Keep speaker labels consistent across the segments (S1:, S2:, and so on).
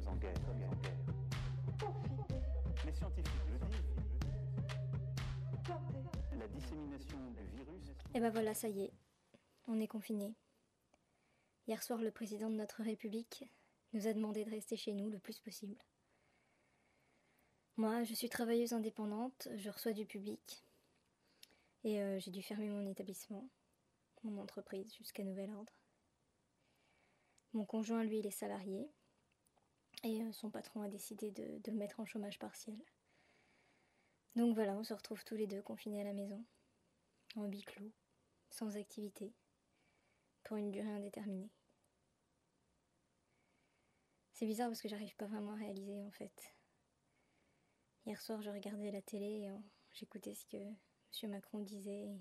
S1: sommes en guerre. Les scientifiques le disent. La dissémination du virus.
S2: Et ben voilà, ça y est, on est confiné. Hier soir, le président de notre République nous a demandé de rester chez nous le plus possible. Moi, je suis travailleuse indépendante, je reçois du public. Et euh, j'ai dû fermer mon établissement, mon entreprise, jusqu'à nouvel ordre. Mon conjoint, lui, il est salarié. Et euh, son patron a décidé de, le mettre en chômage partiel. Donc voilà, on se retrouve tous les deux confinés à la maison, en huis sans activité, pour une durée indéterminée. C'est bizarre parce que j'arrive pas vraiment à réaliser en fait. Hier soir, je regardais la télé et j'écoutais ce que M. Macron disait. et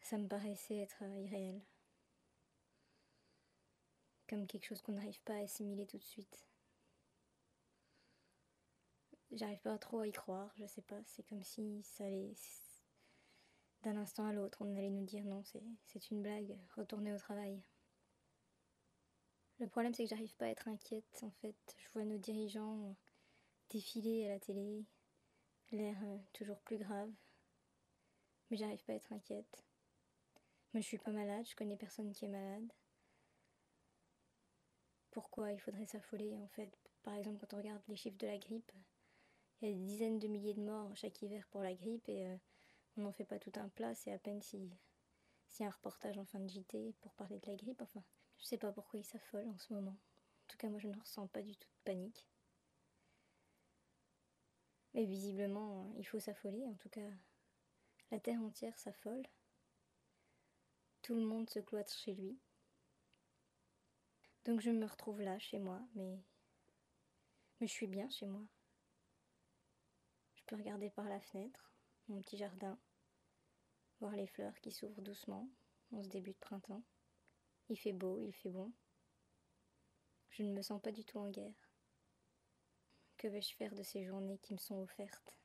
S2: ça me paraissait être euh, irréel. Comme quelque chose qu'on n'arrive pas à assimiler tout de suite. J'arrive pas trop à y croire, je sais pas. C'est comme si ça allait. D'un instant à l'autre, on allait nous dire non, c'est une blague, retournez au travail. Le problème, c'est que j'arrive pas à être inquiète, en fait. Je vois nos dirigeants défiler à la télé, l'air euh, toujours plus grave. Mais j'arrive pas à être inquiète. Moi, je suis pas malade, je connais personne qui est malade. Pourquoi il faudrait s'affoler, en fait Par exemple, quand on regarde les chiffres de la grippe, il y a des dizaines de milliers de morts chaque hiver pour la grippe et euh, on n'en fait pas tout un plat, c'est à peine si a un reportage en fin de JT pour parler de la grippe, enfin, je sais pas pourquoi ils s'affolent en ce moment. En tout cas, moi, je ne ressens pas du tout de panique. Mais visiblement, il faut s'affoler. En tout cas, la terre entière s'affole. Tout le monde se cloître chez lui. Donc je me retrouve là, chez moi, mais. Je suis bien chez moi. Je peux regarder par la fenêtre, mon petit jardin, voir les fleurs qui s'ouvrent doucement en ce début de printemps. Il fait beau, il fait bon. Je ne me sens pas du tout en guerre. Que vais-je faire de ces journées qui me sont offertes?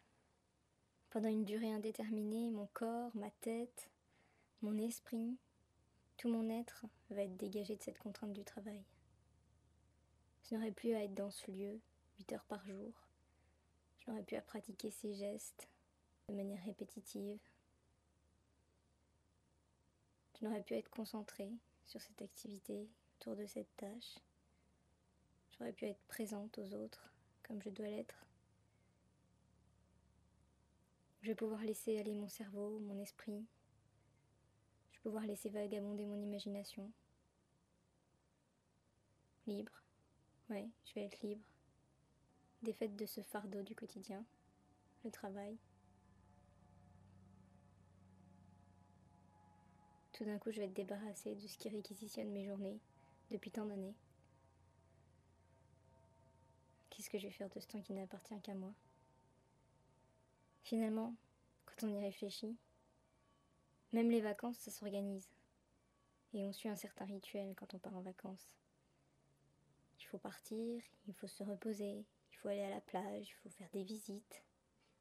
S2: Pendant une durée indéterminée, mon corps, ma tête, mon esprit, tout mon être va être dégagé de cette contrainte du travail. Je n'aurai plus à être dans ce lieu, 8 heures par jour. Je n'aurai plus à pratiquer ces gestes de manière répétitive. Je n'aurais pu être concentrée sur cette activité, autour de cette tâche. J'aurais pu être présente aux autres comme je dois l'être. Je vais pouvoir laisser aller mon cerveau, mon esprit. Je vais pouvoir laisser vagabonder mon imagination. Libre. Ouais, je vais être libre. Défaite de ce fardeau du quotidien, le travail. Tout d'un coup, je vais être débarrassée de ce qui réquisitionne mes journées depuis tant d'années. Qu'est-ce que je vais faire de ce temps qui n'appartient qu'à moi? Finalement, quand on y réfléchit, même les vacances, ça s'organise. Et on suit un certain rituel quand on part en vacances. Il faut partir, il faut se reposer, il faut aller à la plage, il faut faire des visites,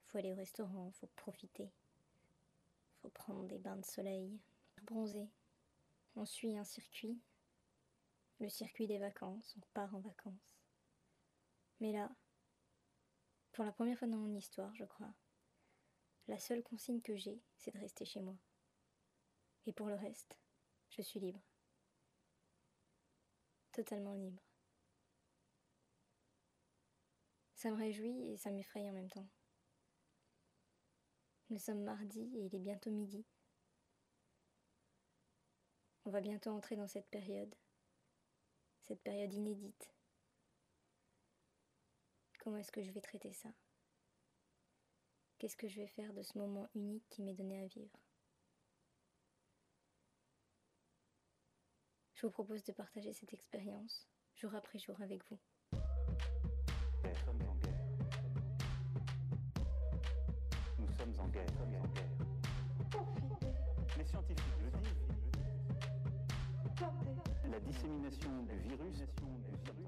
S2: il faut aller au restaurant, il faut profiter. Il faut prendre des bains de soleil, bronzer. On suit un circuit, le circuit des vacances, on part en vacances. Mais là, pour la première fois dans mon histoire, je crois, la seule consigne que j'ai, c'est de rester chez moi. Et pour le reste, je suis libre. Totalement libre. Ça me réjouit et ça m'effraie en même temps. Nous sommes mardi et il est bientôt midi. On va bientôt entrer dans cette période, cette période inédite. Comment est-ce que je vais traiter ça? Qu'est-ce que je vais faire de ce moment unique qui m'est donné à vivre? Je vous propose de partager cette expérience jour après jour avec vous.
S1: Guerre. Nous sommes en guerre. Les scientifiques le disent. La dissémination du virus. En guerre.